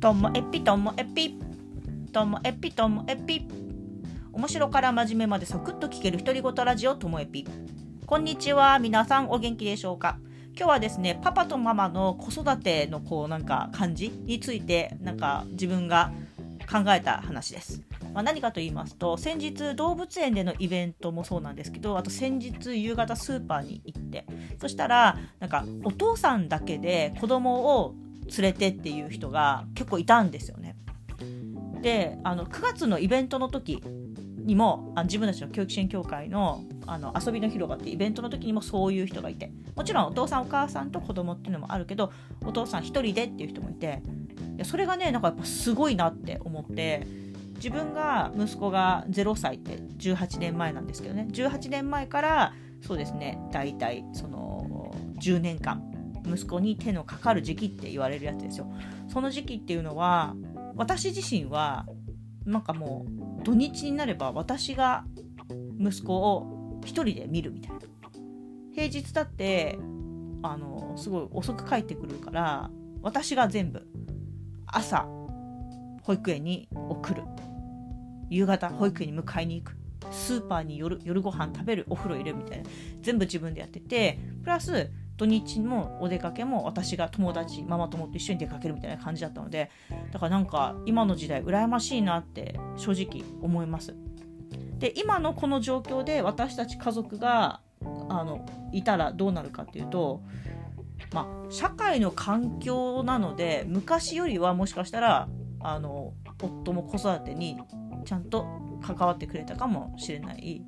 ともえぴともえぴ。ともえぴともえぴ。面白から真面目までサクッと聞ける独り言ラジオともえぴ。こんにちは。皆さんお元気でしょうか。今日はですねパパとママの子育てのこうなんか感じについてなんか自分が考えた話です。まあ、何かと言いますと先日動物園でのイベントもそうなんですけどあと先日夕方スーパーに行って。そしたらなんかお父さんだけで子供を連れてっていう人が結構いたんですよね。であの9月のイベントの時にもあ自分たちの教育支援協会のあの遊びの広場ってイベントの時にもそういう人がいて。もちろんお父さんお母さんと子供っていうのもあるけどお父さん1人でっていう人もいて。いやそれがねなんかやっぱすごいなって思って自分が息子が0歳って18年前なんですけどね。18年前からそうですね大体その10年間息子に手のかかる時期って言われるやつですよ。その時期っていうのは私自身はなんかもう土日になれば私が息子を1人で見るみたいな。平日だってあのすごい遅く帰ってくるから私が全部朝保育園に送る。夕方保育園に迎えに行く。スーパーに夜夜ご飯食べるお風呂入れるみたいな。全部自分でやっててプラス土日もお出かけも私が友達ママ友と一緒に出かけるみたいな感じだったのでだからなんか今の時代羨ましいなって正直思います。で今のこの状況で私たち家族があのいたらどうなるかっていうとまあ社会の環境なので昔よりはもしかしたらあの夫も子育てにちゃんと関わってくれたかもしれない。い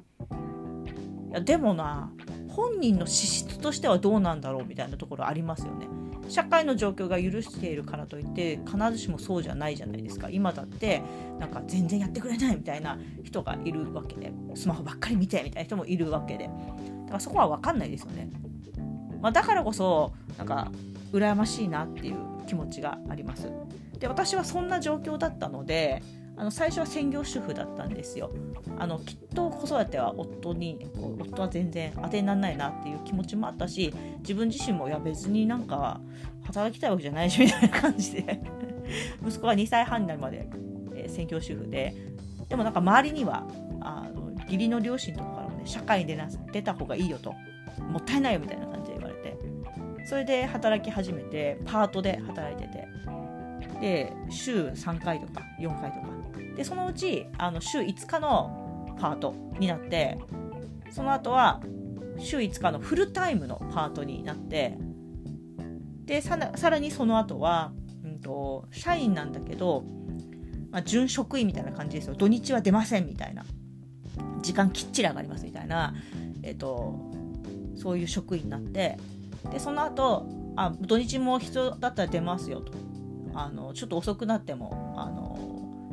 やでもな本人の資質としてはどうなんだろうみたいなところありますよね。社会の状況が許しているからといって必ずしもそうじゃないじゃないですか。今だってなんか全然やってくれないみたいな人がいるわけでスマホばっかり見てみたいな人もいるわけで。だからそこは分かんないですよね、まあ、だからこそなんか羨ましいなっていう気持ちがあります。で私はそんな状況だったのであの最初は専業主婦だったんですよ。あのきっと子育ては夫に夫は全然当てにならないなっていう気持ちもあったし自分自身もいや別になんか働きたいわけじゃないしみたいな感じで。息子が2歳半になるまで、えー、専業主婦で。でもなんか周りにはあの義理の両親とかからもね社会に出な出た方がいいよともったいないよみたいな感じで言われて。それで働き始めてパートで働いてて。で週3回とか4回とか。でそのうちあの週5日のパートになってその後は週5日のフルタイムのパートになってでさらにその後は、うんと、社員なんだけど、まあ、準職員みたいな感じですよ。土日は出ませんみたいな。時間きっちり上がりますみたいな、えっと、そういう職員になってでその後あ土日も人だったら出ますよと。あのちょっと遅くなってもあの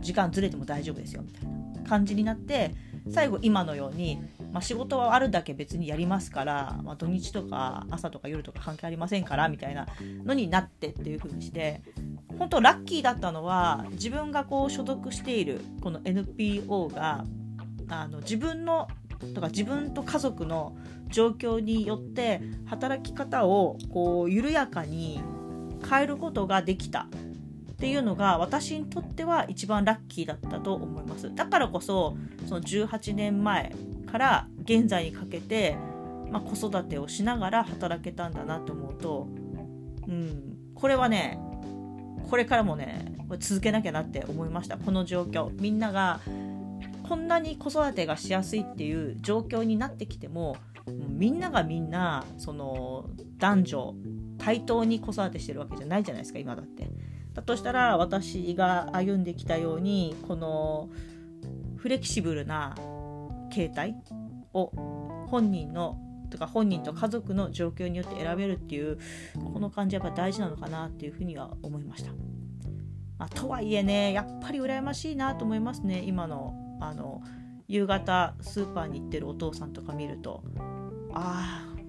時間ずれても大丈夫ですよ。みたいな感じになって最後今のように、まあ、仕事はあるだけ別にやりますから、まあ、土日とか朝とか夜とか関係ありませんからみたいなのになってっていう風にして本当ラッキーだったのは自分がこう所属しているこの NPO があの自分のとか自分と家族の状況によって働き方をこう緩やかに変えることができた。っていうのが私にとっては一番ラッキーだったと思います。だからこそその18年前から現在にかけて、まあ、子育てをしながら働けたんだなと思うと、うん、これはねこれからもね続けなきゃなって思いました。この状況。みんながこんなに子育てがしやすいっていう状況になってきてもみんながみんなその男女対等に子育てしてるわけじゃないじゃないですか今だって。だとしたら私が歩んできたようにこのフレキシブルな形態を本人のとか本人と家族の状況によって選べるっていうこの感じはやっぱ大事なのかなっていうふうには思いました。まあ、とはいえねやっぱり羨ましいなと思いますね今のあの夕方スーパーに行ってるお父さんとか見るとああ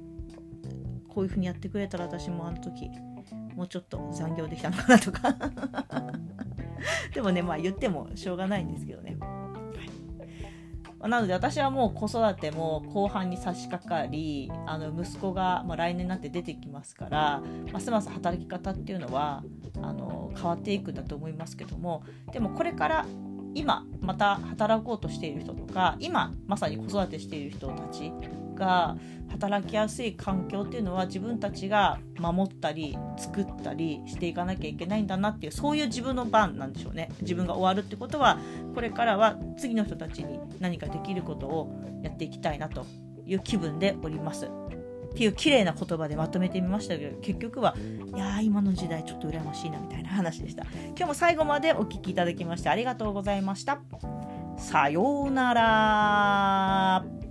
こういうふうにやってくれたら私もあの時もうちょっと残業できたのかなとか。でもねまあ言ってもしょうがないんですけどね、はい、なので私はもう子育ても後半に差し掛かりあの息子が、まあ、来年になって出てきますからますます働き方っていうのはあの変わっていくんだと思いますけどもでもこれから今また働こうとしている人とか今まさに子育てしている人たちが働きやすい環境っていうのは自分たちが守ったり作ったりしていかなきゃいけないんだなっていうそういう自分の番なんでしょうね。自分が終わるってことはこれからは次の人たちに何かできることをやっていきたいなという気分でおります。っていう綺麗な言葉でまとめてみましたけど結局はいやー今の時代ちょっと羨ましいなみたいな話でした。今日も最後までお聴きいただきましてありがとうございました。さようなら。